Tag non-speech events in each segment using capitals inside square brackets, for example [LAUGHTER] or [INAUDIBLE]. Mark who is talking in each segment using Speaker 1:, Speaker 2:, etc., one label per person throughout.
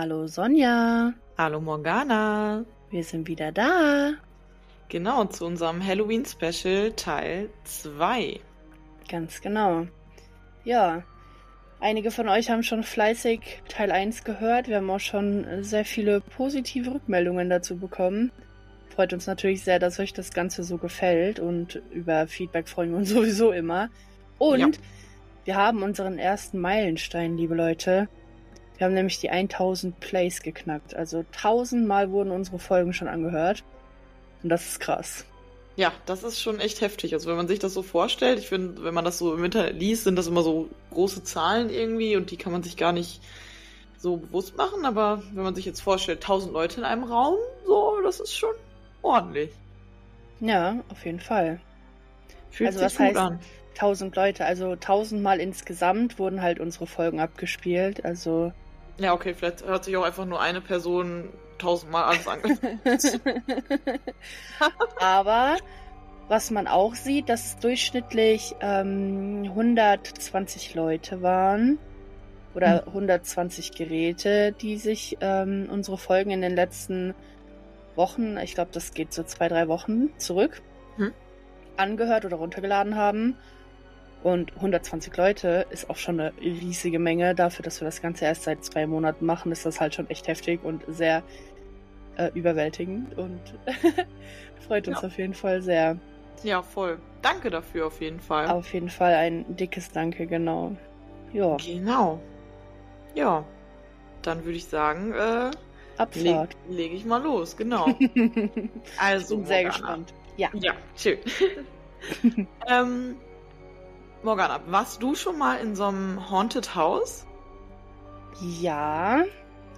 Speaker 1: Hallo Sonja.
Speaker 2: Hallo Morgana.
Speaker 1: Wir sind wieder da.
Speaker 2: Genau, zu unserem Halloween-Special Teil 2.
Speaker 1: Ganz genau. Ja, einige von euch haben schon fleißig Teil 1 gehört. Wir haben auch schon sehr viele positive Rückmeldungen dazu bekommen. Freut uns natürlich sehr, dass euch das Ganze so gefällt und über Feedback freuen wir uns [LAUGHS] sowieso immer. Und ja. wir haben unseren ersten Meilenstein, liebe Leute. Wir haben nämlich die 1000 Plays geknackt. Also 1000 Mal wurden unsere Folgen schon angehört. Und das ist krass.
Speaker 2: Ja, das ist schon echt heftig. Also wenn man sich das so vorstellt, ich finde, wenn man das so im Internet liest, sind das immer so große Zahlen irgendwie und die kann man sich gar nicht so bewusst machen. Aber wenn man sich jetzt vorstellt, 1000 Leute in einem Raum, so, das ist schon ordentlich.
Speaker 1: Ja, auf jeden Fall.
Speaker 2: Fühlt also was heißt an.
Speaker 1: 1000 Leute? Also 1000 Mal insgesamt wurden halt unsere Folgen abgespielt. Also
Speaker 2: ja, okay, vielleicht hört sich auch einfach nur eine Person tausendmal alles an. [LAUGHS]
Speaker 1: Aber was man auch sieht, dass es durchschnittlich ähm, 120 Leute waren oder hm. 120 Geräte, die sich ähm, unsere Folgen in den letzten Wochen, ich glaube, das geht so zwei, drei Wochen zurück, hm. angehört oder runtergeladen haben. Und 120 Leute ist auch schon eine riesige Menge. Dafür, dass wir das Ganze erst seit zwei Monaten machen, ist das halt schon echt heftig und sehr äh, überwältigend und [LAUGHS] freut uns ja. auf jeden Fall sehr.
Speaker 2: Ja, voll. Danke dafür auf jeden Fall.
Speaker 1: Auf jeden Fall ein dickes Danke, genau. Ja.
Speaker 2: Genau. Ja. Dann würde ich sagen, äh,
Speaker 1: Abfahrt.
Speaker 2: Leg, lege ich mal los, genau.
Speaker 1: also, [LAUGHS] ich bin sehr Morgana. gespannt.
Speaker 2: Ja. Ja, schön. [LAUGHS] ähm, Morgana, warst du schon mal in so einem Haunted House?
Speaker 1: Ja,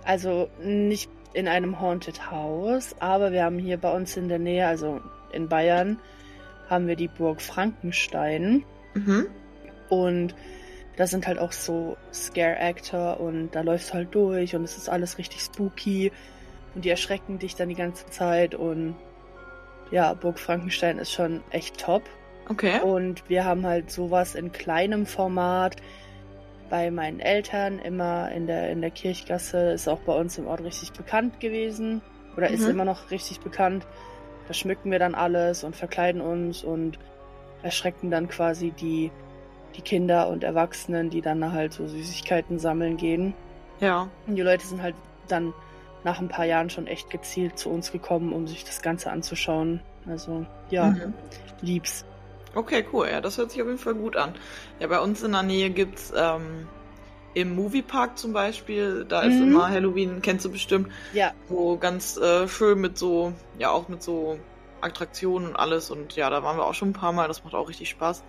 Speaker 1: also nicht in einem Haunted House, aber wir haben hier bei uns in der Nähe, also in Bayern, haben wir die Burg Frankenstein. Mhm. Und da sind halt auch so Scare-Actor und da läufst du halt durch und es ist alles richtig spooky und die erschrecken dich dann die ganze Zeit und ja, Burg Frankenstein ist schon echt top.
Speaker 2: Okay.
Speaker 1: Und wir haben halt sowas in kleinem Format bei meinen Eltern immer in der, in der Kirchgasse. Ist auch bei uns im Ort richtig bekannt gewesen. Oder mhm. ist immer noch richtig bekannt. Da schmücken wir dann alles und verkleiden uns und erschrecken dann quasi die, die Kinder und Erwachsenen, die dann halt so Süßigkeiten sammeln gehen.
Speaker 2: Ja.
Speaker 1: Und die Leute sind halt dann nach ein paar Jahren schon echt gezielt zu uns gekommen, um sich das Ganze anzuschauen. Also ja, mhm. lieb's.
Speaker 2: Okay, cool. Ja, das hört sich auf jeden Fall gut an. Ja, bei uns in der Nähe gibt's ähm, im Moviepark zum Beispiel, da ist mhm. immer Halloween, kennst du bestimmt.
Speaker 1: Ja.
Speaker 2: So ganz äh, schön mit so, ja auch mit so Attraktionen und alles. Und ja, da waren wir auch schon ein paar Mal, das macht auch richtig Spaß.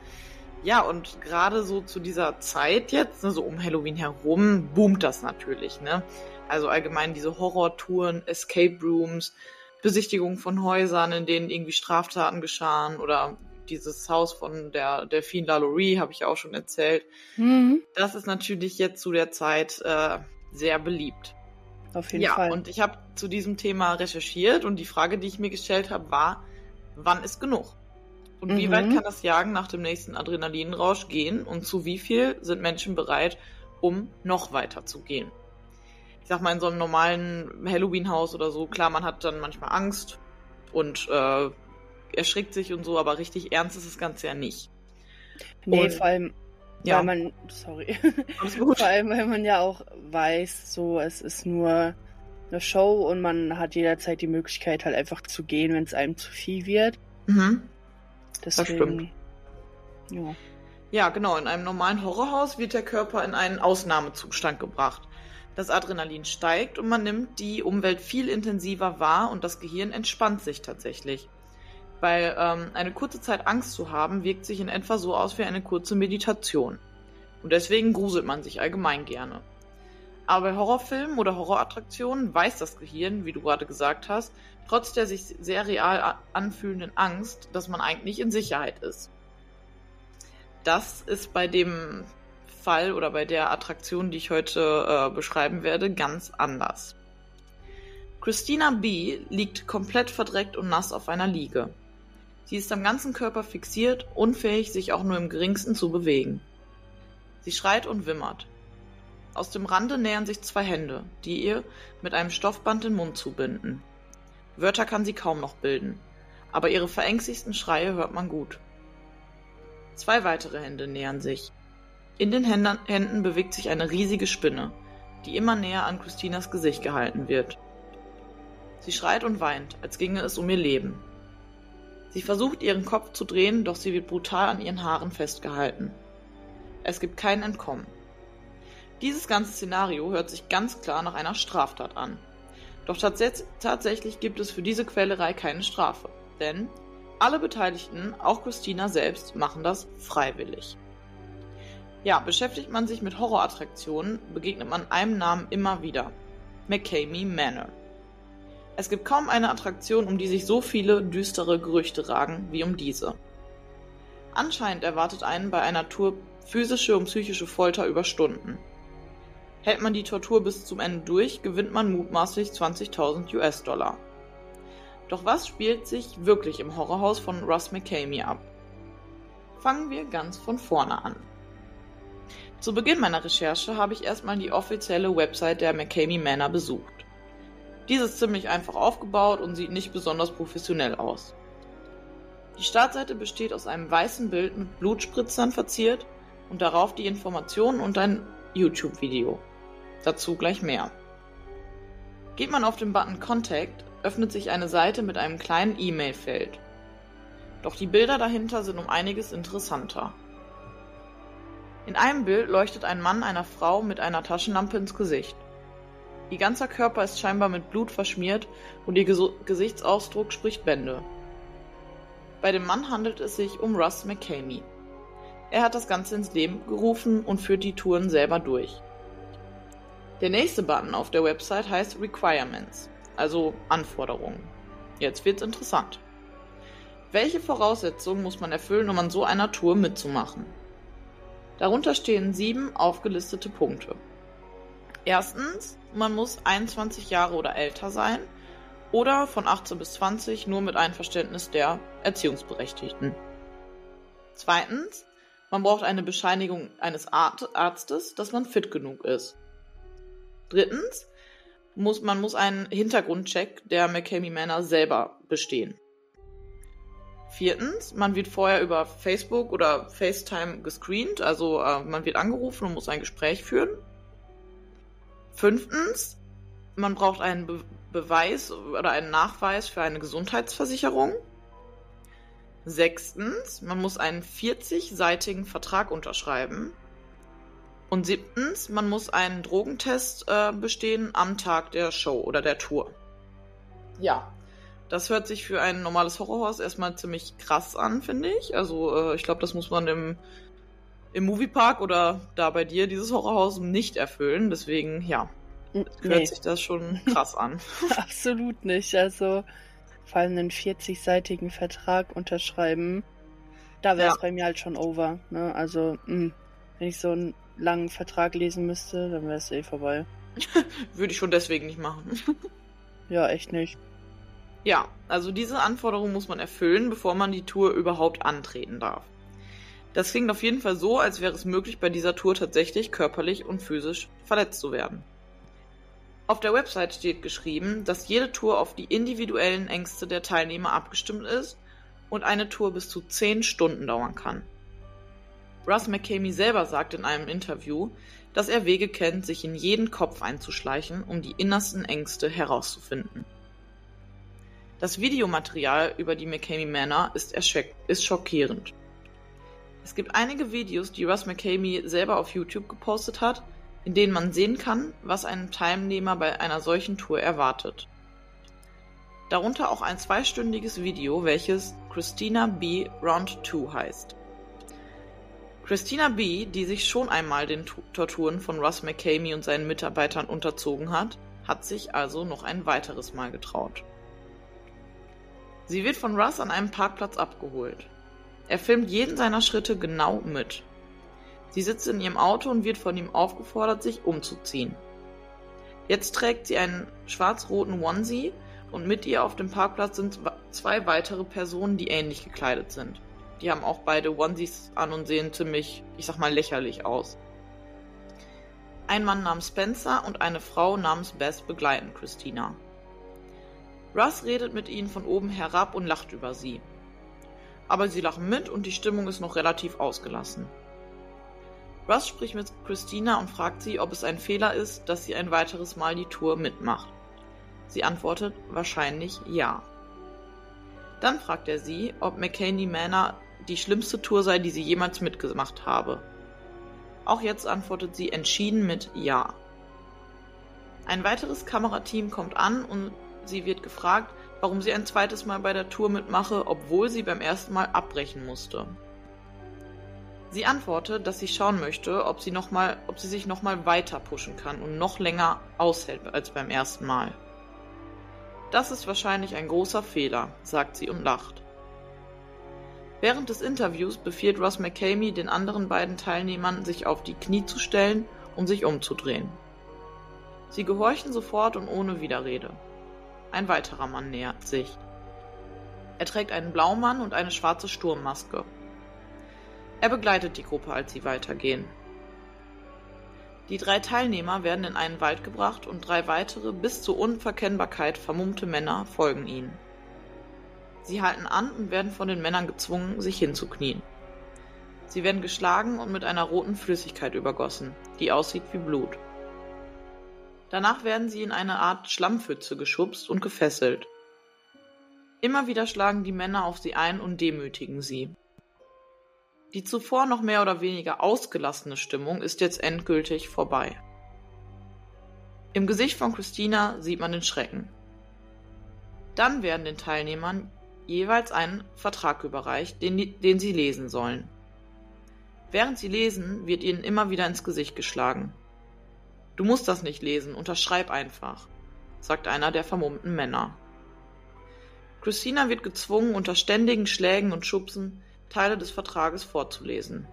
Speaker 2: Ja, und gerade so zu dieser Zeit jetzt, ne, so um Halloween herum, boomt das natürlich, ne? Also allgemein diese Horrortouren, Escape Rooms, Besichtigung von Häusern, in denen irgendwie Straftaten geschahen oder dieses Haus von der Delphine Lalaurie, habe ich auch schon erzählt. Mhm. Das ist natürlich jetzt zu der Zeit äh, sehr beliebt.
Speaker 1: Auf jeden ja, Fall.
Speaker 2: Ja, und ich habe zu diesem Thema recherchiert und die Frage, die ich mir gestellt habe, war, wann ist genug? Und mhm. wie weit kann das Jagen nach dem nächsten Adrenalinrausch gehen und zu wie viel sind Menschen bereit, um noch weiter zu gehen? Ich sag mal, in so einem normalen Halloween-Haus oder so, klar, man hat dann manchmal Angst und äh, erschrickt sich und so, aber richtig ernst ist das Ganze ja nicht.
Speaker 1: Nee, und, vor allem, ja. weil man, sorry, vor allem, weil man ja auch weiß, so, es ist nur eine Show und man hat jederzeit die Möglichkeit halt einfach zu gehen, wenn es einem zu viel wird.
Speaker 2: Mhm. Deswegen, das stimmt. Ja. Ja, genau. In einem normalen Horrorhaus wird der Körper in einen Ausnahmezustand gebracht. Das Adrenalin steigt und man nimmt die Umwelt viel intensiver wahr und das Gehirn entspannt sich tatsächlich. Weil ähm, eine kurze Zeit Angst zu haben, wirkt sich in etwa so aus wie eine kurze Meditation. Und deswegen gruselt man sich allgemein gerne. Aber bei Horrorfilmen oder Horrorattraktionen weiß das Gehirn, wie du gerade gesagt hast, trotz der sich sehr real anfühlenden Angst, dass man eigentlich in Sicherheit ist. Das ist bei dem Fall oder bei der Attraktion, die ich heute äh, beschreiben werde, ganz anders. Christina B. liegt komplett verdreckt und nass auf einer Liege. Sie ist am ganzen Körper fixiert, unfähig, sich auch nur im geringsten zu bewegen. Sie schreit und wimmert. Aus dem Rande nähern sich zwei Hände, die ihr mit einem Stoffband den Mund zubinden. Wörter kann sie kaum noch bilden, aber ihre verängstigsten Schreie hört man gut. Zwei weitere Hände nähern sich. In den Händen bewegt sich eine riesige Spinne, die immer näher an Christinas Gesicht gehalten wird. Sie schreit und weint, als ginge es um ihr Leben. Sie versucht ihren Kopf zu drehen, doch sie wird brutal an ihren Haaren festgehalten. Es gibt kein Entkommen. Dieses ganze Szenario hört sich ganz klar nach einer Straftat an. Doch tats tatsächlich gibt es für diese Quälerei keine Strafe, denn alle Beteiligten, auch Christina selbst, machen das freiwillig. Ja, beschäftigt man sich mit Horrorattraktionen, begegnet man einem Namen immer wieder. McCamey Manor. Es gibt kaum eine Attraktion, um die sich so viele düstere Gerüchte ragen wie um diese. Anscheinend erwartet einen bei einer Tour physische und psychische Folter über Stunden. Hält man die Tortur bis zum Ende durch, gewinnt man mutmaßlich 20.000 US-Dollar. Doch was spielt sich wirklich im Horrorhaus von Russ McCamey ab? Fangen wir ganz von vorne an. Zu Beginn meiner Recherche habe ich erstmal die offizielle Website der McCamey Manor besucht. Diese ist ziemlich einfach aufgebaut und sieht nicht besonders professionell aus. Die Startseite besteht aus einem weißen Bild mit Blutspritzern verziert und darauf die Informationen und ein YouTube-Video. Dazu gleich mehr. Geht man auf den Button Contact, öffnet sich eine Seite mit einem kleinen E-Mail-Feld. Doch die Bilder dahinter sind um einiges interessanter. In einem Bild leuchtet ein Mann einer Frau mit einer Taschenlampe ins Gesicht. Ihr ganzer Körper ist scheinbar mit Blut verschmiert und ihr Ges Gesichtsausdruck spricht Bände. Bei dem Mann handelt es sich um Russ McCamey. Er hat das Ganze ins Leben gerufen und führt die Touren selber durch. Der nächste Button auf der Website heißt Requirements, also Anforderungen. Jetzt wird's interessant. Welche Voraussetzungen muss man erfüllen, um an so einer Tour mitzumachen? Darunter stehen sieben aufgelistete Punkte. Erstens, man muss 21 Jahre oder älter sein oder von 18 bis 20 nur mit Einverständnis der Erziehungsberechtigten. Zweitens, man braucht eine Bescheinigung eines Arztes, dass man fit genug ist. Drittens, muss, man muss einen Hintergrundcheck der McCamey Manor selber bestehen. Viertens, man wird vorher über Facebook oder FaceTime gescreent, also äh, man wird angerufen und muss ein Gespräch führen. Fünftens, man braucht einen Be Beweis oder einen Nachweis für eine Gesundheitsversicherung. Sechstens, man muss einen 40-seitigen Vertrag unterschreiben. Und siebtens, man muss einen Drogentest äh, bestehen am Tag der Show oder der Tour. Ja, das hört sich für ein normales Horrorhaus erstmal ziemlich krass an, finde ich. Also äh, ich glaube, das muss man im im Moviepark oder da bei dir dieses Horrorhaus nicht erfüllen. Deswegen, ja, nee. hört sich das schon [LAUGHS] krass an. [LAUGHS]
Speaker 1: Absolut nicht. Also vor allem einen 40-seitigen Vertrag unterschreiben, da wäre es ja. bei mir halt schon over. Ne? Also, mh, hm, wenn ich so einen langen Vertrag lesen müsste, dann wäre es eh vorbei. [LAUGHS]
Speaker 2: Würde ich schon deswegen nicht machen.
Speaker 1: ja, echt nicht.
Speaker 2: Ja, also diese Anforderungen muss man erfüllen, bevor man die Tour überhaupt antreten darf. Das klingt auf jeden Fall so, als wäre es möglich, bei dieser Tour tatsächlich körperlich und physisch verletzt zu werden. Auf der Website steht geschrieben, dass jede Tour auf die individuellen Ängste der Teilnehmer abgestimmt ist und eine Tour bis zu 10 Stunden dauern kann. Russ McCamey selber sagt in einem Interview, dass er Wege kennt, sich in jeden Kopf einzuschleichen, um die innersten Ängste herauszufinden. Das Videomaterial über die McCamey Manor ist, ist schockierend. Es gibt einige Videos, die Russ McCamey selber auf YouTube gepostet hat, in denen man sehen kann, was einen Teilnehmer bei einer solchen Tour erwartet. Darunter auch ein zweistündiges Video, welches Christina B. Round 2 heißt. Christina B., die sich schon einmal den Torturen von Russ McCamey und seinen Mitarbeitern unterzogen hat, hat sich also noch ein weiteres Mal getraut. Sie wird von Russ an einem Parkplatz abgeholt. Er filmt jeden seiner Schritte genau mit. Sie sitzt in ihrem Auto und wird von ihm aufgefordert, sich umzuziehen. Jetzt trägt sie einen schwarz-roten Onesie und mit ihr auf dem Parkplatz sind zwei weitere Personen, die ähnlich gekleidet sind. Die haben auch beide Onesies an und sehen ziemlich, ich sag mal, lächerlich aus. Ein Mann namens Spencer und eine Frau namens Bess begleiten Christina. Russ redet mit ihnen von oben herab und lacht über sie. Aber sie lachen mit und die Stimmung ist noch relativ ausgelassen. Russ spricht mit Christina und fragt sie, ob es ein Fehler ist, dass sie ein weiteres Mal die Tour mitmacht. Sie antwortet wahrscheinlich ja. Dann fragt er sie, ob McCaney Manor die schlimmste Tour sei, die sie jemals mitgemacht habe. Auch jetzt antwortet sie entschieden mit Ja. Ein weiteres Kamerateam kommt an und sie wird gefragt, warum sie ein zweites Mal bei der Tour mitmache, obwohl sie beim ersten Mal abbrechen musste. Sie antwortet, dass sie schauen möchte, ob sie, noch mal, ob sie sich nochmal weiter pushen kann und noch länger aushält als beim ersten Mal. Das ist wahrscheinlich ein großer Fehler, sagt sie und lacht. Während des Interviews befiehlt Ross McCamey den anderen beiden Teilnehmern, sich auf die Knie zu stellen und sich umzudrehen. Sie gehorchen sofort und ohne Widerrede. Ein weiterer Mann nähert sich. Er trägt einen Blaumann und eine schwarze Sturmmaske. Er begleitet die Gruppe, als sie weitergehen. Die drei Teilnehmer werden in einen Wald gebracht und drei weitere bis zur Unverkennbarkeit vermummte Männer folgen ihnen. Sie halten an und werden von den Männern gezwungen, sich hinzuknien. Sie werden geschlagen und mit einer roten Flüssigkeit übergossen, die aussieht wie Blut. Danach werden sie in eine Art Schlammpfütze geschubst und gefesselt. Immer wieder schlagen die Männer auf sie ein und demütigen sie. Die zuvor noch mehr oder weniger ausgelassene Stimmung ist jetzt endgültig vorbei. Im Gesicht von Christina sieht man den Schrecken. Dann werden den Teilnehmern jeweils einen Vertrag überreicht, den, den sie lesen sollen. Während sie lesen, wird ihnen immer wieder ins Gesicht geschlagen. Du musst das nicht lesen, unterschreib einfach, sagt einer der vermummten Männer. Christina wird gezwungen, unter ständigen Schlägen und Schubsen Teile des Vertrages vorzulesen.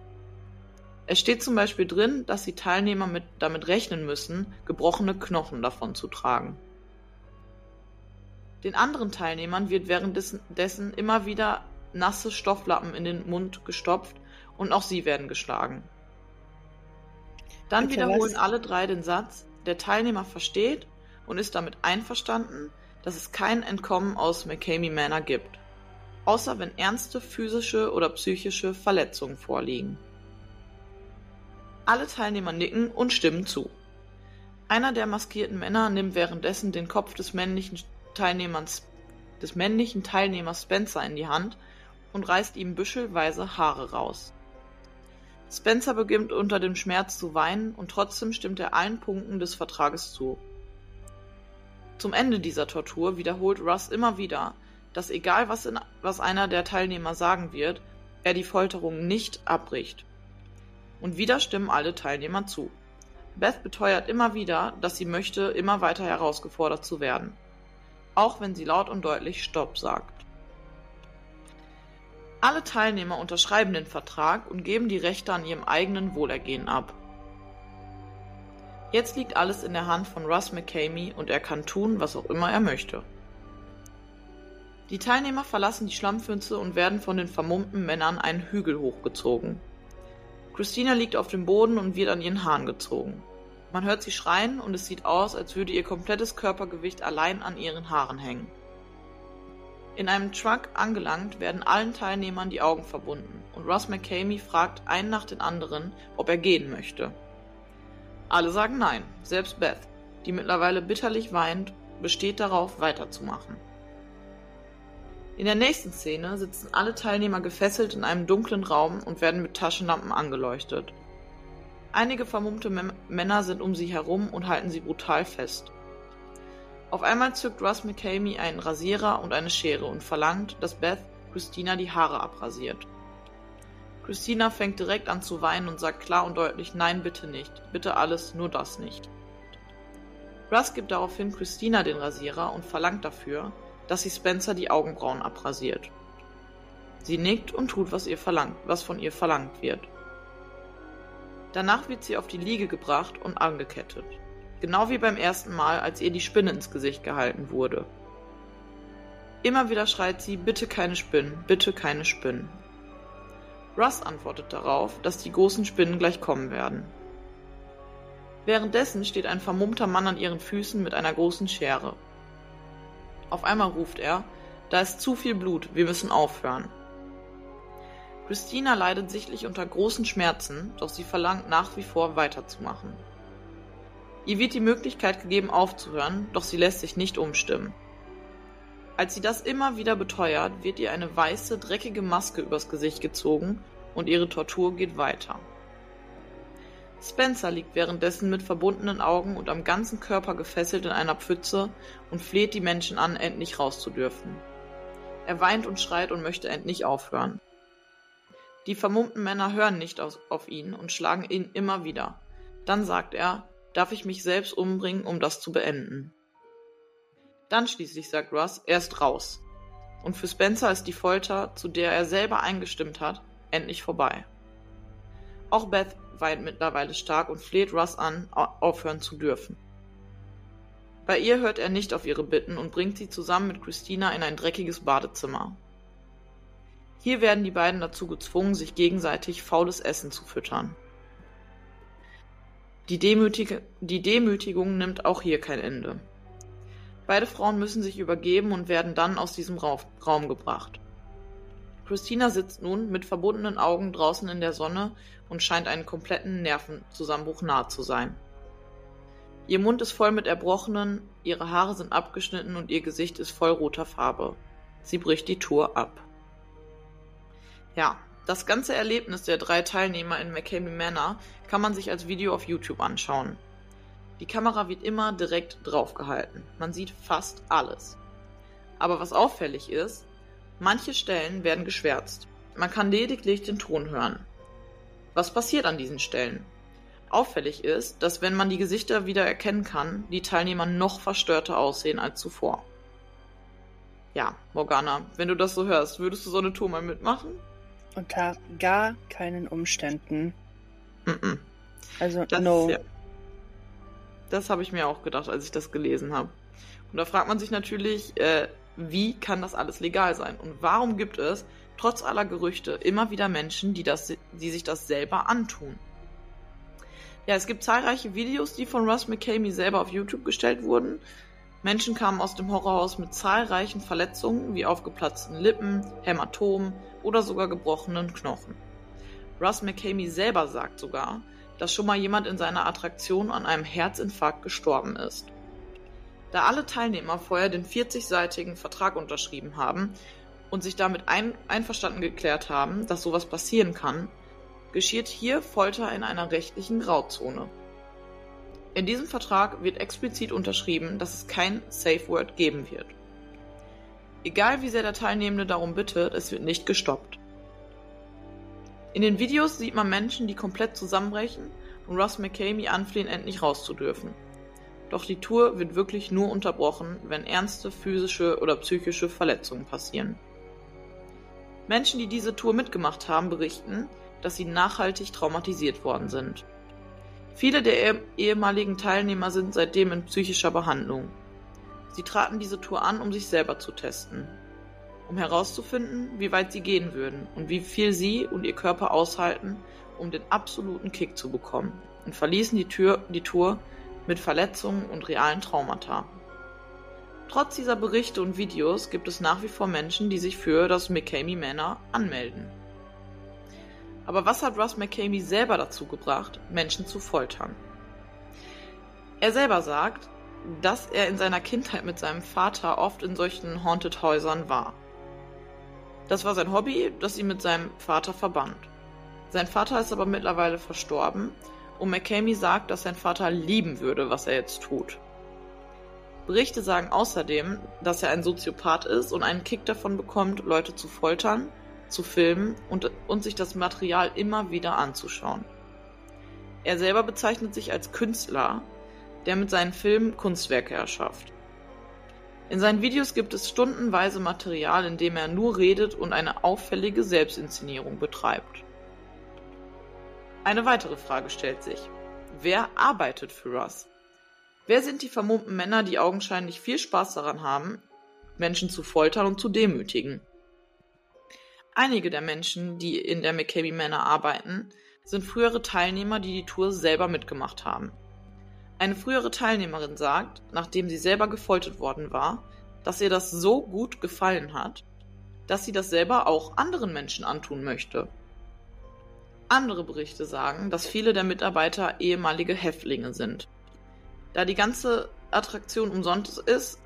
Speaker 2: Es steht zum Beispiel drin, dass die Teilnehmer mit, damit rechnen müssen, gebrochene Knochen davon zu tragen. Den anderen Teilnehmern wird währenddessen immer wieder nasse Stofflappen in den Mund gestopft und auch sie werden geschlagen. Dann okay, wiederholen was? alle drei den Satz, der Teilnehmer versteht und ist damit einverstanden, dass es kein Entkommen aus McCamey Manor gibt außer wenn ernste physische oder psychische Verletzungen vorliegen. Alle Teilnehmer nicken und stimmen zu. Einer der maskierten Männer nimmt währenddessen den Kopf des männlichen Teilnehmers, des männlichen Teilnehmers Spencer in die Hand und reißt ihm büschelweise Haare raus. Spencer beginnt unter dem Schmerz zu weinen und trotzdem stimmt er allen Punkten des Vertrages zu. Zum Ende dieser Tortur wiederholt Russ immer wieder, dass egal was, in, was einer der Teilnehmer sagen wird, er die Folterung nicht abbricht. Und wieder stimmen alle Teilnehmer zu. Beth beteuert immer wieder, dass sie möchte, immer weiter herausgefordert zu werden. Auch wenn sie laut und deutlich Stopp sagt. Alle Teilnehmer unterschreiben den Vertrag und geben die Rechte an ihrem eigenen Wohlergehen ab. Jetzt liegt alles in der Hand von Russ McCamey und er kann tun, was auch immer er möchte. Die Teilnehmer verlassen die Schlammpfütze und werden von den vermummten Männern einen Hügel hochgezogen. Christina liegt auf dem Boden und wird an ihren Haaren gezogen. Man hört sie schreien und es sieht aus, als würde ihr komplettes Körpergewicht allein an ihren Haaren hängen. In einem Truck angelangt werden allen Teilnehmern die Augen verbunden und Ross McCamey fragt einen nach den anderen, ob er gehen möchte. Alle sagen nein, selbst Beth, die mittlerweile bitterlich weint, besteht darauf, weiterzumachen. In der nächsten Szene sitzen alle Teilnehmer gefesselt in einem dunklen Raum und werden mit Taschenlampen angeleuchtet. Einige vermummte Männer sind um sie herum und halten sie brutal fest. Auf einmal zückt Russ McCamey einen Rasierer und eine Schere und verlangt, dass Beth Christina die Haare abrasiert. Christina fängt direkt an zu weinen und sagt klar und deutlich Nein, bitte nicht. Bitte alles, nur das nicht. Russ gibt daraufhin Christina den Rasierer und verlangt dafür, dass sie Spencer die Augenbrauen abrasiert. Sie nickt und tut, was, ihr verlangt, was von ihr verlangt wird. Danach wird sie auf die Liege gebracht und angekettet. Genau wie beim ersten Mal, als ihr die Spinne ins Gesicht gehalten wurde. Immer wieder schreit sie, bitte keine Spinnen, bitte keine Spinnen. Russ antwortet darauf, dass die großen Spinnen gleich kommen werden. Währenddessen steht ein vermummter Mann an ihren Füßen mit einer großen Schere. Auf einmal ruft er, da ist zu viel Blut, wir müssen aufhören. Christina leidet sichtlich unter großen Schmerzen, doch sie verlangt nach wie vor weiterzumachen. Ihr wird die Möglichkeit gegeben aufzuhören, doch sie lässt sich nicht umstimmen. Als sie das immer wieder beteuert, wird ihr eine weiße, dreckige Maske übers Gesicht gezogen und ihre Tortur geht weiter. Spencer liegt währenddessen mit verbundenen Augen und am ganzen Körper gefesselt in einer Pfütze und fleht die Menschen an, endlich rauszudürfen. Er weint und schreit und möchte endlich aufhören. Die vermummten Männer hören nicht auf ihn und schlagen ihn immer wieder. Dann sagt er, darf ich mich selbst umbringen, um das zu beenden. Dann schließlich sagt Russ, er ist raus. Und für Spencer ist die Folter, zu der er selber eingestimmt hat, endlich vorbei. Auch Beth weint mittlerweile stark und fleht Russ an, aufhören zu dürfen. Bei ihr hört er nicht auf ihre Bitten und bringt sie zusammen mit Christina in ein dreckiges Badezimmer. Hier werden die beiden dazu gezwungen, sich gegenseitig faules Essen zu füttern. Die, Demütig die Demütigung nimmt auch hier kein Ende. Beide Frauen müssen sich übergeben und werden dann aus diesem Raum gebracht. Christina sitzt nun mit verbundenen Augen draußen in der Sonne und scheint einen kompletten Nervenzusammenbruch nahe zu sein. Ihr Mund ist voll mit Erbrochenen, ihre Haare sind abgeschnitten und ihr Gesicht ist voll roter Farbe. Sie bricht die Tour ab. Ja, das ganze Erlebnis der drei Teilnehmer in McCamey Manor kann man sich als Video auf YouTube anschauen. Die Kamera wird immer direkt draufgehalten. Man sieht fast alles. Aber was auffällig ist, manche Stellen werden geschwärzt. Man kann lediglich den Ton hören. Was passiert an diesen Stellen? Auffällig ist, dass wenn man die Gesichter wieder erkennen kann, die Teilnehmer noch verstörter aussehen als zuvor. Ja, Morgana, wenn du das so hörst, würdest du so eine Tour mal mitmachen?
Speaker 1: Unter gar keinen Umständen.
Speaker 2: Mm -mm.
Speaker 1: Also, das, no.
Speaker 2: Ja. Das habe ich mir auch gedacht, als ich das gelesen habe. Und da fragt man sich natürlich, äh, wie kann das alles legal sein? Und warum gibt es trotz aller Gerüchte immer wieder Menschen, die, das, die sich das selber antun. Ja, es gibt zahlreiche Videos, die von Russ McCamey selber auf YouTube gestellt wurden. Menschen kamen aus dem Horrorhaus mit zahlreichen Verletzungen wie aufgeplatzten Lippen, Hämatomen oder sogar gebrochenen Knochen. Russ McCamey selber sagt sogar, dass schon mal jemand in seiner Attraktion an einem Herzinfarkt gestorben ist. Da alle Teilnehmer vorher den 40-seitigen Vertrag unterschrieben haben, und sich damit ein, einverstanden geklärt haben, dass sowas passieren kann, geschieht hier Folter in einer rechtlichen Grauzone. In diesem Vertrag wird explizit unterschrieben, dass es kein Safe Word geben wird. Egal wie sehr der Teilnehmende darum bittet, es wird nicht gestoppt. In den Videos sieht man Menschen, die komplett zusammenbrechen und Russ McCamey anflehen, endlich rauszudürfen. Doch die Tour wird wirklich nur unterbrochen, wenn ernste physische oder psychische Verletzungen passieren. Menschen, die diese Tour mitgemacht haben, berichten, dass sie nachhaltig traumatisiert worden sind. Viele der ehemaligen Teilnehmer sind seitdem in psychischer Behandlung. Sie traten diese Tour an, um sich selber zu testen, um herauszufinden, wie weit sie gehen würden und wie viel sie und ihr Körper aushalten, um den absoluten Kick zu bekommen, und verließen die, Tür, die Tour mit Verletzungen und realen Traumata. Trotz dieser Berichte und Videos gibt es nach wie vor Menschen, die sich für das McCamey Manor anmelden. Aber was hat Russ McCamey selber dazu gebracht, Menschen zu foltern? Er selber sagt, dass er in seiner Kindheit mit seinem Vater oft in solchen Haunted Häusern war. Das war sein Hobby, das ihn mit seinem Vater verband. Sein Vater ist aber mittlerweile verstorben und McCamey sagt, dass sein Vater lieben würde, was er jetzt tut. Berichte sagen außerdem, dass er ein Soziopath ist und einen Kick davon bekommt, Leute zu foltern, zu filmen und, und sich das Material immer wieder anzuschauen. Er selber bezeichnet sich als Künstler, der mit seinen Filmen Kunstwerke erschafft. In seinen Videos gibt es stundenweise Material, in dem er nur redet und eine auffällige Selbstinszenierung betreibt. Eine weitere Frage stellt sich. Wer arbeitet für Russ? Wer sind die vermummten Männer, die augenscheinlich viel Spaß daran haben, Menschen zu foltern und zu demütigen? Einige der Menschen, die in der McCabe Manor arbeiten, sind frühere Teilnehmer, die die Tour selber mitgemacht haben. Eine frühere Teilnehmerin sagt, nachdem sie selber gefoltert worden war, dass ihr das so gut gefallen hat, dass sie das selber auch anderen Menschen antun möchte. Andere Berichte sagen, dass viele der Mitarbeiter ehemalige Häftlinge sind. Da die ganze Attraktion umsonst ist,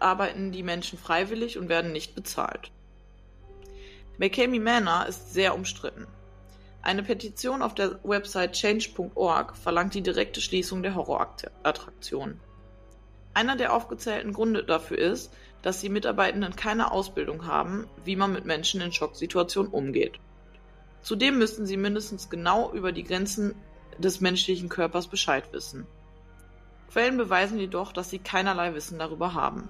Speaker 2: arbeiten die Menschen freiwillig und werden nicht bezahlt. McCamey Manor ist sehr umstritten. Eine Petition auf der Website change.org verlangt die direkte Schließung der Horrorattraktion. Einer der aufgezählten Gründe dafür ist, dass die Mitarbeitenden keine Ausbildung haben, wie man mit Menschen in Schocksituationen umgeht. Zudem müssten sie mindestens genau über die Grenzen des menschlichen Körpers Bescheid wissen. Quellen beweisen jedoch, dass sie keinerlei Wissen darüber haben.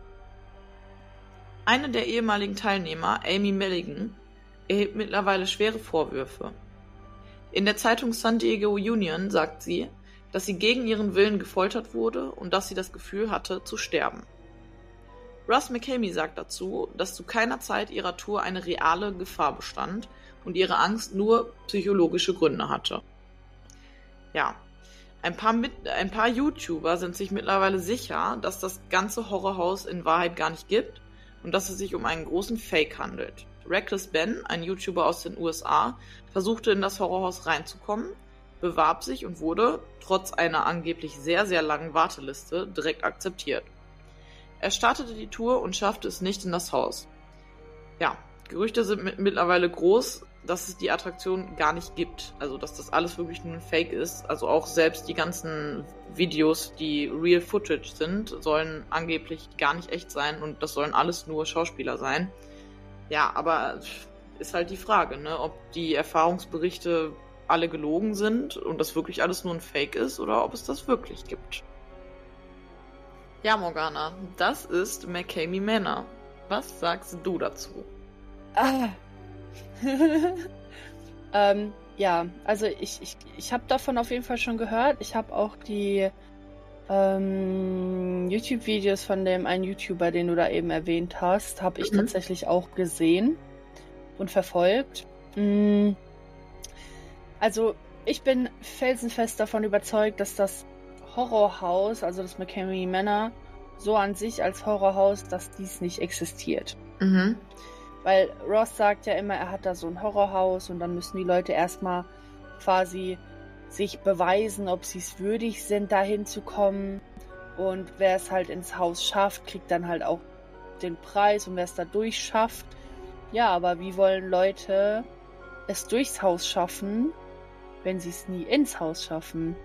Speaker 2: Eine der ehemaligen Teilnehmer, Amy Milligan, erhebt mittlerweile schwere Vorwürfe. In der Zeitung San Diego Union sagt sie, dass sie gegen ihren Willen gefoltert wurde und dass sie das Gefühl hatte, zu sterben. Russ McCamey sagt dazu, dass zu keiner Zeit ihrer Tour eine reale Gefahr bestand und ihre Angst nur psychologische Gründe hatte. Ja, ein paar, Mit ein paar YouTuber sind sich mittlerweile sicher, dass das ganze Horrorhaus in Wahrheit gar nicht gibt und dass es sich um einen großen Fake handelt. Reckless Ben, ein YouTuber aus den USA, versuchte in das Horrorhaus reinzukommen, bewarb sich und wurde, trotz einer angeblich sehr, sehr langen Warteliste, direkt akzeptiert. Er startete die Tour und schaffte es nicht in das Haus. Ja, Gerüchte sind mittlerweile groß, dass es die Attraktion gar nicht gibt. Also, dass das alles wirklich nur ein Fake ist. Also auch selbst die ganzen Videos, die Real Footage sind, sollen angeblich gar nicht echt sein und das sollen alles nur Schauspieler sein. Ja, aber ist halt die Frage, ne, ob die Erfahrungsberichte alle gelogen sind und das wirklich alles nur ein Fake ist oder ob es das wirklich gibt. Ja, Morgana, das ist McCamey Manor. Was sagst du dazu?
Speaker 1: Ah. [LAUGHS] ähm, ja, also ich, ich, ich habe davon auf jeden Fall schon gehört. Ich habe auch die ähm, YouTube-Videos von dem einen YouTuber, den du da eben erwähnt hast, habe ich mhm. tatsächlich auch gesehen und verfolgt. Mhm. Also ich bin felsenfest davon überzeugt, dass das Horrorhaus, also das McCamey Manor, so an sich als Horrorhaus, dass dies nicht existiert. Mhm. Weil Ross sagt ja immer, er hat da so ein Horrorhaus und dann müssen die Leute erstmal quasi sich beweisen, ob sie es würdig sind, dahin zu kommen. Und wer es halt ins Haus schafft, kriegt dann halt auch den Preis und wer es da durchschafft. Ja, aber wie wollen Leute es durchs Haus schaffen, wenn sie es nie ins Haus schaffen?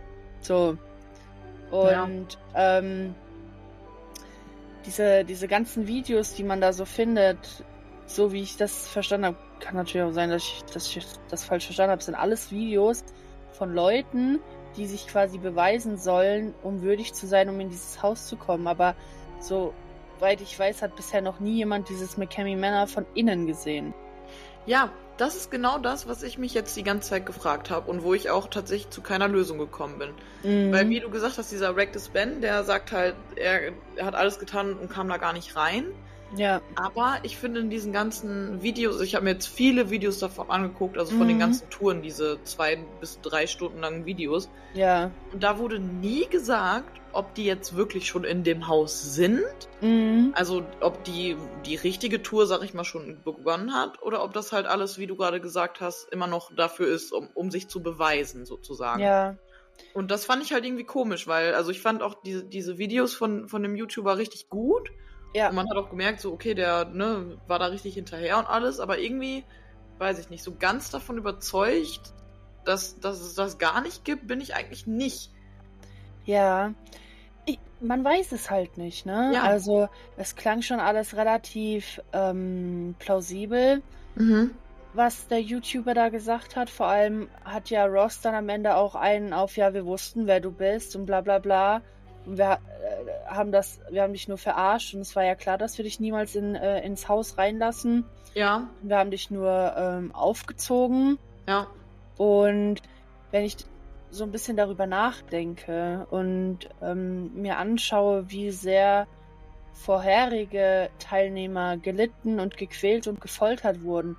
Speaker 1: So. Und ja. ähm, diese, diese ganzen Videos, die man da so findet, so wie ich das verstanden habe, kann natürlich auch sein, dass ich, dass ich das falsch verstanden habe, sind alles Videos, von Leuten, die sich quasi beweisen sollen, um würdig zu sein, um in dieses Haus zu kommen. Aber soweit ich weiß, hat bisher noch nie jemand dieses McCamey Manor von innen gesehen.
Speaker 2: Ja, das ist genau das, was ich mich jetzt die ganze Zeit gefragt habe und wo ich auch tatsächlich zu keiner Lösung gekommen bin. Mhm. Weil, wie du gesagt hast, dieser Rectus Ben, der sagt halt, er, er hat alles getan und kam da gar nicht rein.
Speaker 1: Ja.
Speaker 2: Aber ich finde in diesen ganzen Videos, ich habe mir jetzt viele Videos davon angeguckt, also von mhm. den ganzen Touren, diese zwei bis drei Stunden langen Videos.
Speaker 1: Ja.
Speaker 2: Und da wurde nie gesagt, ob die jetzt wirklich schon in dem Haus sind. Mhm. Also ob die, die richtige Tour, sag ich mal, schon begonnen hat oder ob das halt alles, wie du gerade gesagt hast, immer noch dafür ist, um, um sich zu beweisen, sozusagen.
Speaker 1: Ja.
Speaker 2: Und das fand ich halt irgendwie komisch, weil, also ich fand auch diese, diese Videos von, von dem YouTuber richtig gut. Ja. Und man hat auch gemerkt, so, okay, der ne, war da richtig hinterher und alles, aber irgendwie, weiß ich nicht, so ganz davon überzeugt, dass, dass es das gar nicht gibt, bin ich eigentlich nicht.
Speaker 1: Ja. Ich, man weiß es halt nicht, ne? Ja. Also, es klang schon alles relativ ähm, plausibel, mhm. was der YouTuber da gesagt hat. Vor allem hat ja Ross dann am Ende auch einen auf, ja, wir wussten, wer du bist und bla bla bla. Wir äh, haben das, wir haben dich nur verarscht und es war ja klar, dass wir dich niemals in, äh, ins Haus reinlassen.
Speaker 2: Ja.
Speaker 1: Wir haben dich nur ähm, aufgezogen.
Speaker 2: Ja.
Speaker 1: Und wenn ich so ein bisschen darüber nachdenke und ähm, mir anschaue, wie sehr vorherige Teilnehmer gelitten und gequält und gefoltert wurden,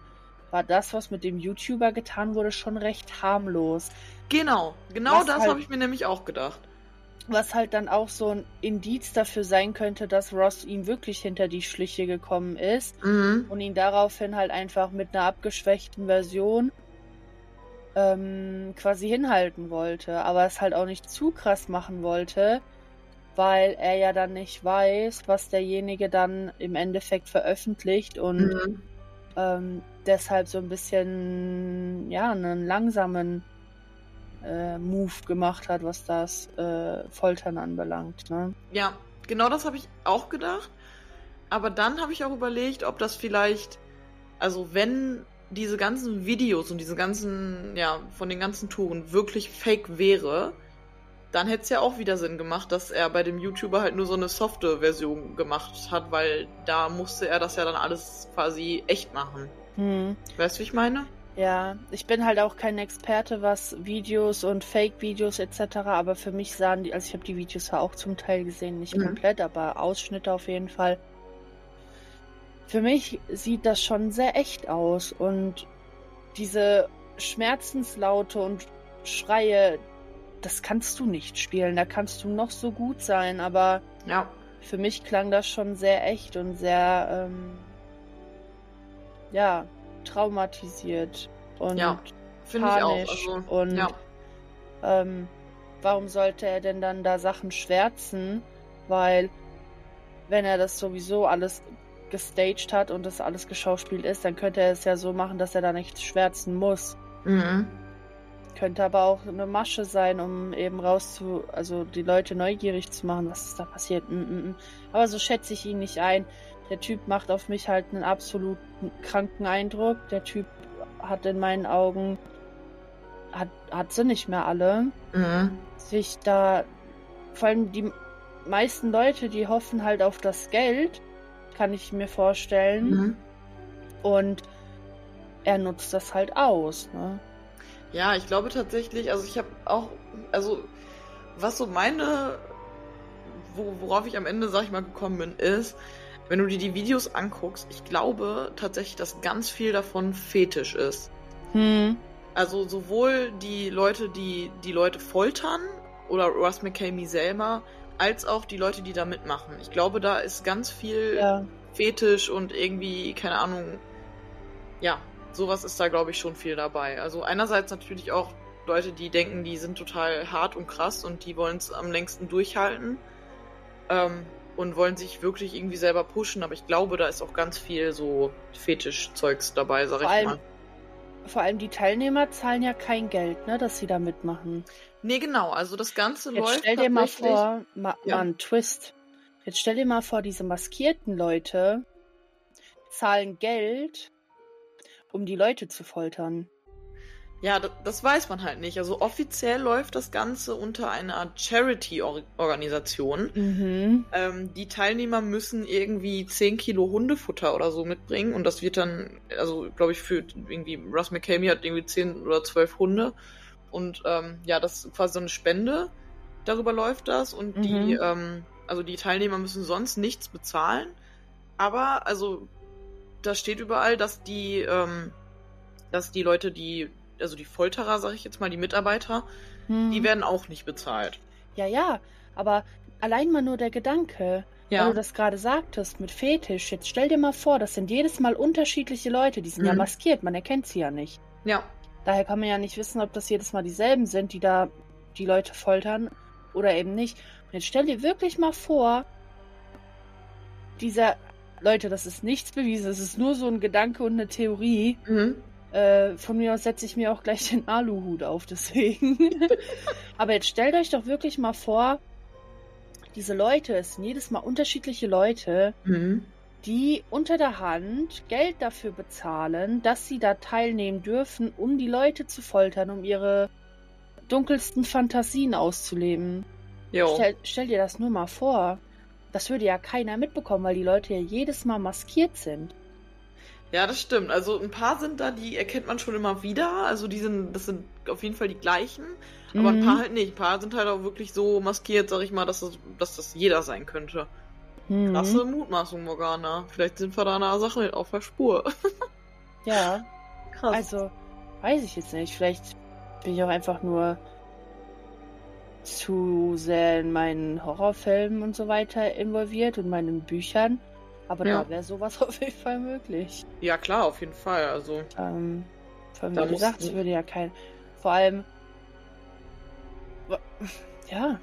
Speaker 1: war das, was mit dem YouTuber getan wurde, schon recht harmlos.
Speaker 2: Genau, genau was das halt, habe ich mir nämlich auch gedacht.
Speaker 1: Was halt dann auch so ein Indiz dafür sein könnte, dass Ross ihm wirklich hinter die Schliche gekommen ist mhm. und ihn daraufhin halt einfach mit einer abgeschwächten Version ähm, quasi hinhalten wollte, aber es halt auch nicht zu krass machen wollte, weil er ja dann nicht weiß, was derjenige dann im Endeffekt veröffentlicht und mhm. ähm, deshalb so ein bisschen ja einen langsamen äh, Move gemacht hat, was das äh, Foltern anbelangt. Ne?
Speaker 2: Ja, genau das habe ich auch gedacht. Aber dann habe ich auch überlegt, ob das vielleicht, also wenn diese ganzen Videos und diese ganzen, ja, von den ganzen Touren wirklich fake wäre, dann hätte es ja auch wieder Sinn gemacht, dass er bei dem YouTuber halt nur so eine softe Version gemacht hat, weil da musste er das ja dann alles quasi echt machen. Hm. Weißt du, wie ich meine?
Speaker 1: Ja, ich bin halt auch kein Experte, was Videos und Fake-Videos etc., aber für mich sahen die, also ich habe die Videos ja auch zum Teil gesehen, nicht mhm. komplett, aber Ausschnitte auf jeden Fall. Für mich sieht das schon sehr echt aus und diese Schmerzenslaute und Schreie, das kannst du nicht spielen, da kannst du noch so gut sein, aber ja. für mich klang das schon sehr echt und sehr, ähm, ja, traumatisiert und ja, panisch. Also, und ja. ähm, warum sollte er denn dann da Sachen schwärzen? Weil wenn er das sowieso alles gestaged hat und das alles geschauspielt ist, dann könnte er es ja so machen, dass er da nichts schwärzen muss. Mhm. Könnte aber auch eine Masche sein, um eben rauszu, also die Leute neugierig zu machen, was ist da passiert. Mm, mm, mm. Aber so schätze ich ihn nicht ein. Der Typ macht auf mich halt einen absolut kranken Eindruck. Der Typ hat in meinen Augen, hat, hat sie nicht mehr alle. Mhm. Sich da, vor allem die meisten Leute, die hoffen halt auf das Geld, kann ich mir vorstellen. Mhm. Und er nutzt das halt aus, ne?
Speaker 2: Ja, ich glaube tatsächlich, also ich habe auch, also was so meine, wo, worauf ich am Ende, sag ich mal, gekommen bin, ist, wenn du dir die Videos anguckst, ich glaube tatsächlich, dass ganz viel davon fetisch ist. Hm. Also sowohl die Leute, die die Leute foltern oder Russ McCamey selber, als auch die Leute, die da mitmachen. Ich glaube, da ist ganz viel ja. Fetisch und irgendwie, keine Ahnung, ja, sowas ist da, glaube ich, schon viel dabei. Also einerseits natürlich auch Leute, die denken, die sind total hart und krass und die wollen es am längsten durchhalten. Ähm, und wollen sich wirklich irgendwie selber pushen, aber ich glaube, da ist auch ganz viel so Fetischzeugs dabei, sag vor ich allem, mal.
Speaker 1: Vor allem die Teilnehmer zahlen ja kein Geld, ne, dass sie da mitmachen.
Speaker 2: Nee, genau, also das Ganze
Speaker 1: Jetzt
Speaker 2: läuft.
Speaker 1: Stell dir mal vor, ma, ja. mal Twist. Jetzt stell dir mal vor, diese maskierten Leute zahlen Geld, um die Leute zu foltern.
Speaker 2: Ja, das, weiß man halt nicht. Also offiziell läuft das Ganze unter einer Charity-Organisation. Mhm. Ähm, die Teilnehmer müssen irgendwie 10 Kilo Hundefutter oder so mitbringen und das wird dann, also glaube ich, für irgendwie, Russ McCamey hat irgendwie 10 oder 12 Hunde und ähm, ja, das ist quasi so eine Spende. Darüber läuft das und mhm. die, ähm, also die Teilnehmer müssen sonst nichts bezahlen. Aber, also, da steht überall, dass die, ähm, dass die Leute, die also die Folterer, sag ich jetzt mal, die Mitarbeiter, hm. die werden auch nicht bezahlt.
Speaker 1: Ja, ja, aber allein mal nur der Gedanke, ja. weil du das gerade sagtest mit Fetisch, jetzt stell dir mal vor, das sind jedes Mal unterschiedliche Leute, die sind mhm. ja maskiert, man erkennt sie ja nicht.
Speaker 2: Ja.
Speaker 1: Daher kann man ja nicht wissen, ob das jedes Mal dieselben sind, die da die Leute foltern oder eben nicht. Und jetzt stell dir wirklich mal vor, dieser Leute, das ist nichts bewiesen, es ist nur so ein Gedanke und eine Theorie. Mhm. Äh, von mir aus setze ich mir auch gleich den Aluhut auf, deswegen. [LAUGHS] Aber jetzt stellt euch doch wirklich mal vor, diese Leute, es sind jedes Mal unterschiedliche Leute, mhm. die unter der Hand Geld dafür bezahlen, dass sie da teilnehmen dürfen, um die Leute zu foltern, um ihre dunkelsten Fantasien auszuleben. Stell, stell dir das nur mal vor. Das würde ja keiner mitbekommen, weil die Leute ja jedes Mal maskiert sind.
Speaker 2: Ja, das stimmt. Also ein paar sind da, die erkennt man schon immer wieder. Also die sind, das sind auf jeden Fall die gleichen. Aber mhm. ein paar halt nicht. Ein paar sind halt auch wirklich so maskiert, sag ich mal, dass das, dass das jeder sein könnte. Mhm. Krasse Mutmaßung, Morgana. Vielleicht sind wir da einer Sache auf der Spur. [LAUGHS]
Speaker 1: ja. Krass. Also, weiß ich jetzt nicht. Vielleicht bin ich auch einfach nur zu sehr in meinen Horrorfilmen und so weiter involviert und meinen Büchern. Aber ja. da wäre sowas [LAUGHS] auf jeden Fall möglich.
Speaker 2: Ja, klar, auf jeden Fall. Also.
Speaker 1: Ähm, vor allem, wie gesagt, ich würde ja kein. Vor allem. [LAUGHS] Ja,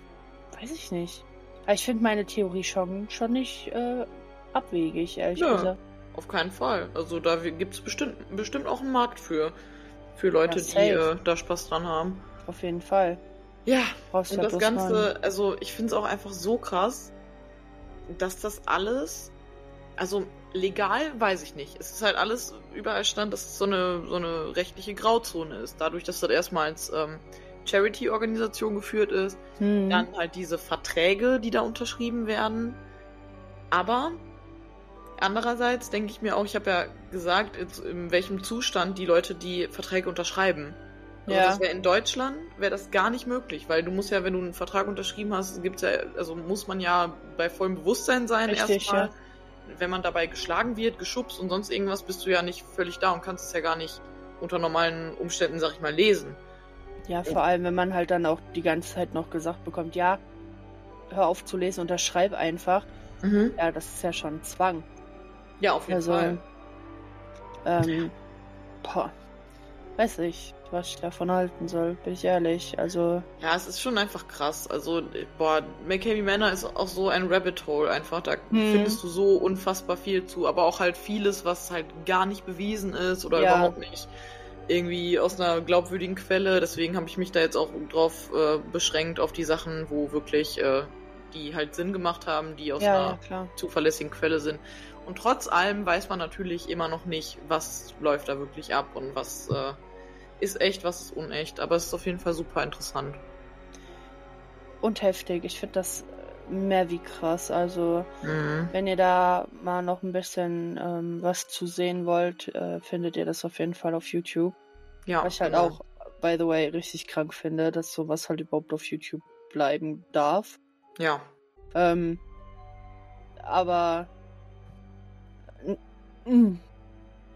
Speaker 1: weiß ich nicht. Aber ich finde meine Theorie schon, schon nicht äh, abwegig, ehrlich ja, gesagt.
Speaker 2: Auf keinen Fall. Also da gibt es bestimmt, bestimmt auch einen Markt für. Für Leute, ja, die äh, da Spaß dran haben.
Speaker 1: Auf jeden Fall.
Speaker 2: Ja, Brauchst und das Ganze, fahren. also ich finde es auch einfach so krass, dass das alles, also legal weiß ich nicht. Es ist halt alles überall stand, dass es so eine, so eine rechtliche Grauzone ist. Dadurch, dass das erstmal als ähm, Charity-Organisation geführt ist, hm. dann halt diese Verträge, die da unterschrieben werden. Aber andererseits denke ich mir auch, ich habe ja gesagt, in welchem Zustand die Leute die Verträge unterschreiben. Also ja. das wäre in Deutschland wäre das gar nicht möglich, weil du musst ja, wenn du einen Vertrag unterschrieben hast, gibt's ja, also muss man ja bei vollem Bewusstsein sein erstmal. Ja. Wenn man dabei geschlagen wird, geschubst und sonst irgendwas, bist du ja nicht völlig da und kannst es ja gar nicht unter normalen Umständen, sag ich mal, lesen.
Speaker 1: Ja, vor allem, wenn man halt dann auch die ganze Zeit noch gesagt bekommt, ja, hör auf zu lesen, unterschreib einfach. Mhm. Ja, das ist ja schon Zwang.
Speaker 2: Ja, auf jeden also, Fall.
Speaker 1: Ähm, boah, weiß ich was ich davon halten soll, bin ich ehrlich. Also.
Speaker 2: Ja, es ist schon einfach krass. Also, boah, McCamey Manor ist auch so ein Rabbit Hole einfach. Da hm. findest du so unfassbar viel zu, aber auch halt vieles, was halt gar nicht bewiesen ist oder ja. überhaupt nicht irgendwie aus einer glaubwürdigen Quelle. Deswegen habe ich mich da jetzt auch drauf äh, beschränkt, auf die Sachen, wo wirklich äh, die halt Sinn gemacht haben, die aus ja, einer ja, zuverlässigen Quelle sind. Und trotz allem weiß man natürlich immer noch nicht, was läuft da wirklich ab und was äh, ist echt, was ist unecht. Aber es ist auf jeden Fall super interessant.
Speaker 1: Und heftig. Ich finde das mehr wie krass. Also, mhm. wenn ihr da mal noch ein bisschen ähm, was zu sehen wollt, äh, findet ihr das auf jeden Fall auf YouTube. Ja. Was ich halt genau. auch, by the way, richtig krank finde, dass sowas halt überhaupt auf YouTube bleiben darf.
Speaker 2: Ja.
Speaker 1: Ähm, aber.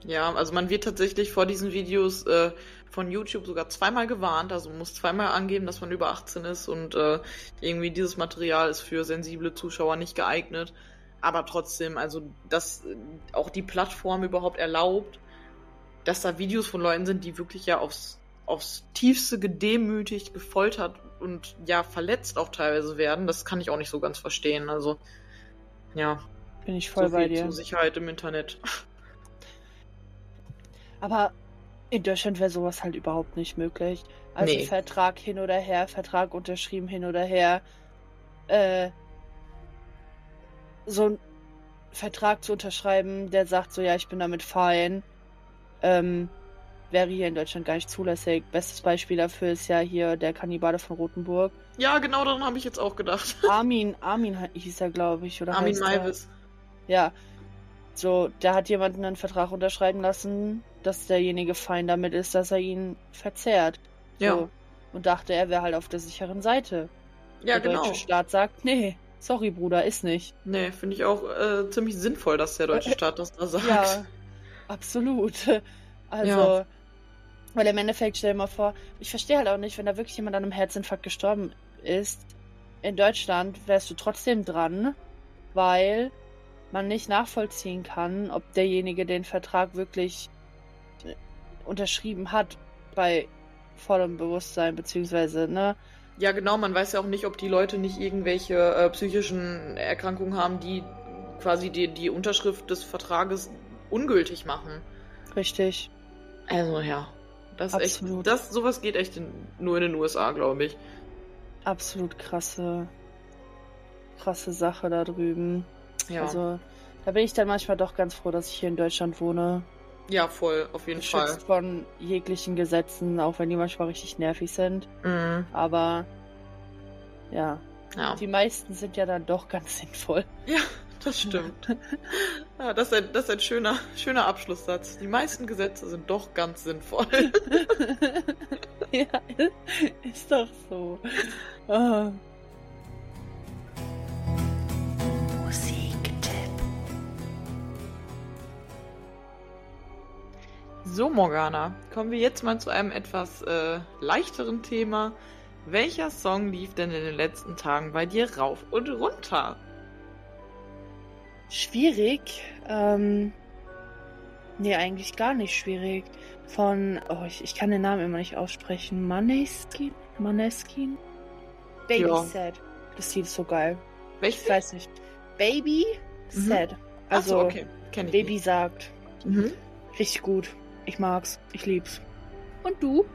Speaker 2: Ja, also man wird tatsächlich vor diesen Videos äh, von YouTube sogar zweimal gewarnt, also man muss zweimal angeben, dass man über 18 ist und äh, irgendwie dieses Material ist für sensible Zuschauer nicht geeignet. Aber trotzdem, also dass auch die Plattform überhaupt erlaubt, dass da Videos von Leuten sind, die wirklich ja aufs, aufs tiefste gedemütigt, gefoltert und ja verletzt auch teilweise werden, das kann ich auch nicht so ganz verstehen. Also ja.
Speaker 1: Bin ich voll so bei dir.
Speaker 2: Zur Sicherheit im Internet.
Speaker 1: Aber in Deutschland wäre sowas halt überhaupt nicht möglich. Also nee. Vertrag hin oder her, Vertrag unterschrieben hin oder her. Äh, so ein Vertrag zu unterschreiben, der sagt so, ja, ich bin damit fein, ähm, wäre hier in Deutschland gar nicht zulässig. Bestes Beispiel dafür ist ja hier der Kannibale von Rothenburg.
Speaker 2: Ja, genau daran habe ich jetzt auch gedacht. [LAUGHS]
Speaker 1: Armin, Armin hieß er, glaube ich, oder?
Speaker 2: Armin Maivis.
Speaker 1: Ja. So, da hat jemanden einen Vertrag unterschreiben lassen, dass derjenige fein damit ist, dass er ihn verzehrt. So. Ja. Und dachte, er wäre halt auf der sicheren Seite. Ja, der genau. deutsche Staat sagt, nee, sorry, Bruder, ist nicht.
Speaker 2: Nee, finde ich auch äh, ziemlich sinnvoll, dass der deutsche [LAUGHS] Staat das da sagt.
Speaker 1: Ja, absolut. [LAUGHS] Also, ja. Weil im Endeffekt, stell dir mal vor, ich verstehe halt auch nicht, wenn da wirklich jemand an einem Herzinfarkt gestorben ist, in Deutschland wärst du trotzdem dran, weil man nicht nachvollziehen kann, ob derjenige den Vertrag wirklich unterschrieben hat bei vollem Bewusstsein, beziehungsweise, ne?
Speaker 2: Ja, genau, man weiß ja auch nicht, ob die Leute nicht irgendwelche äh, psychischen Erkrankungen haben, die quasi die, die Unterschrift des Vertrages ungültig machen.
Speaker 1: Richtig.
Speaker 2: Also ja. Das Absolut. echt. Das, sowas geht echt in, nur in den USA, glaube ich.
Speaker 1: Absolut krasse, krasse Sache da drüben. Ja. Also, da bin ich dann manchmal doch ganz froh, dass ich hier in Deutschland wohne.
Speaker 2: Ja, voll, auf jeden Fall.
Speaker 1: von jeglichen Gesetzen, auch wenn die manchmal richtig nervig sind. Mhm. Aber ja. ja. Die meisten sind ja dann doch ganz sinnvoll.
Speaker 2: Ja, das stimmt. ja, [LAUGHS] das, ist ein, das ist ein schöner, schöner Abschlusssatz. Die meisten Gesetze sind doch ganz sinnvoll. [LAUGHS]
Speaker 1: ja, ist doch so. Oh.
Speaker 2: So, Morgana, kommen wir jetzt mal zu einem etwas äh, leichteren Thema. Welcher Song lief denn in den letzten Tagen bei dir rauf und runter?
Speaker 1: Schwierig. Ähm, nee, eigentlich gar nicht schwierig. Von, oh, ich, ich kann den Namen immer nicht aussprechen. Maneskin? Maneskin? Baby ja. Sad. Das Lied ist so geil.
Speaker 2: Welches?
Speaker 1: Ich weiß nicht. Baby mhm. Sad. Also, so, okay. Kenn ich Baby nicht. sagt. Mhm. Richtig gut. Ich mag's. Ich lieb's. Und du?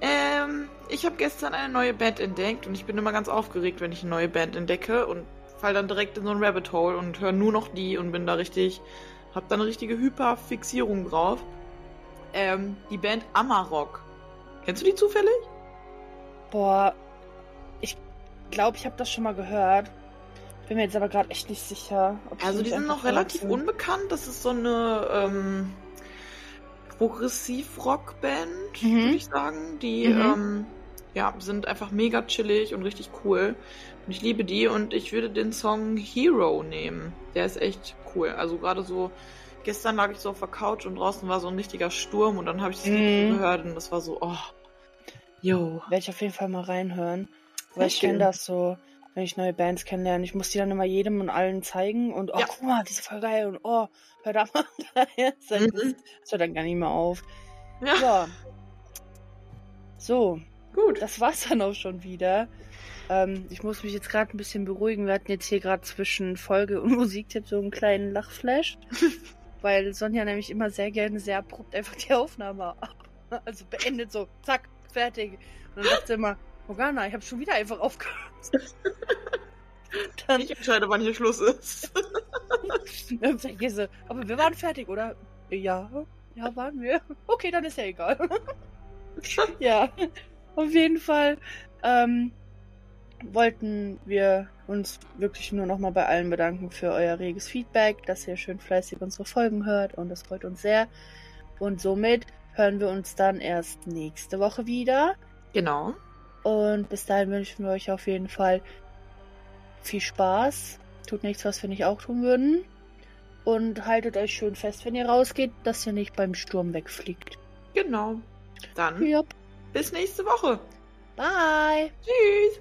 Speaker 2: Ähm, ich habe gestern eine neue Band entdeckt und ich bin immer ganz aufgeregt, wenn ich eine neue Band entdecke und fall dann direkt in so ein Rabbit Hole und höre nur noch die und bin da richtig, hab da eine richtige Hyperfixierung drauf. Ähm, die Band Amarok. Kennst du die zufällig?
Speaker 1: Boah, ich glaube, ich habe das schon mal gehört. Bin mir jetzt aber gerade echt nicht sicher.
Speaker 2: also die sind noch relativ sind. unbekannt. Das ist so eine ähm, Progressiv-Rock-Band, mhm. würde ich sagen. Die mhm. ähm, ja, sind einfach mega chillig und richtig cool. Und ich liebe die und ich würde den Song Hero nehmen. Der ist echt cool. Also gerade so, gestern lag ich so auf der Couch und draußen war so ein richtiger Sturm und dann habe ich das Lied mhm. gehört und das war so, oh,
Speaker 1: yo. Werde ich auf jeden Fall mal reinhören. Weil ich kenne das so, wenn ich neue Bands kennenlerne. Ich muss die dann immer jedem und allen zeigen und oh, ja. guck mal, die ist voll geil und oh, hör da mal [LAUGHS] daher. Das, mhm. das hört dann gar nicht mehr auf. Ja. ja. So. Gut. Das war's dann auch schon wieder. Ähm, ich muss mich jetzt gerade ein bisschen beruhigen. Wir hatten jetzt hier gerade zwischen Folge und [LAUGHS] Musiktipp so einen kleinen Lachflash. [LAUGHS] weil Sonja nämlich immer sehr gerne sehr abrupt einfach die Aufnahme ab. Also beendet so, zack, fertig. Und dann sagt sie immer, Morgana, ich habe schon wieder einfach aufgehört.
Speaker 2: Dann, [LAUGHS] ich entscheide, wann hier Schluss ist.
Speaker 1: Aber wir waren fertig, oder? Ja, ja, waren wir. Okay, dann ist ja egal. ja, auf jeden Fall ähm, wollten wir uns wirklich nur nochmal bei allen bedanken für euer reges Feedback, dass ihr schön fleißig unsere Folgen hört und das freut uns sehr. Und somit hören wir uns dann erst nächste Woche wieder.
Speaker 2: Genau.
Speaker 1: Und bis dahin wünschen wir euch auf jeden Fall viel Spaß. Tut nichts, was wir nicht auch tun würden. Und haltet euch schön fest, wenn ihr rausgeht, dass ihr nicht beim Sturm wegfliegt.
Speaker 2: Genau. Dann yep. Bis nächste Woche.
Speaker 1: Bye.
Speaker 2: Tschüss.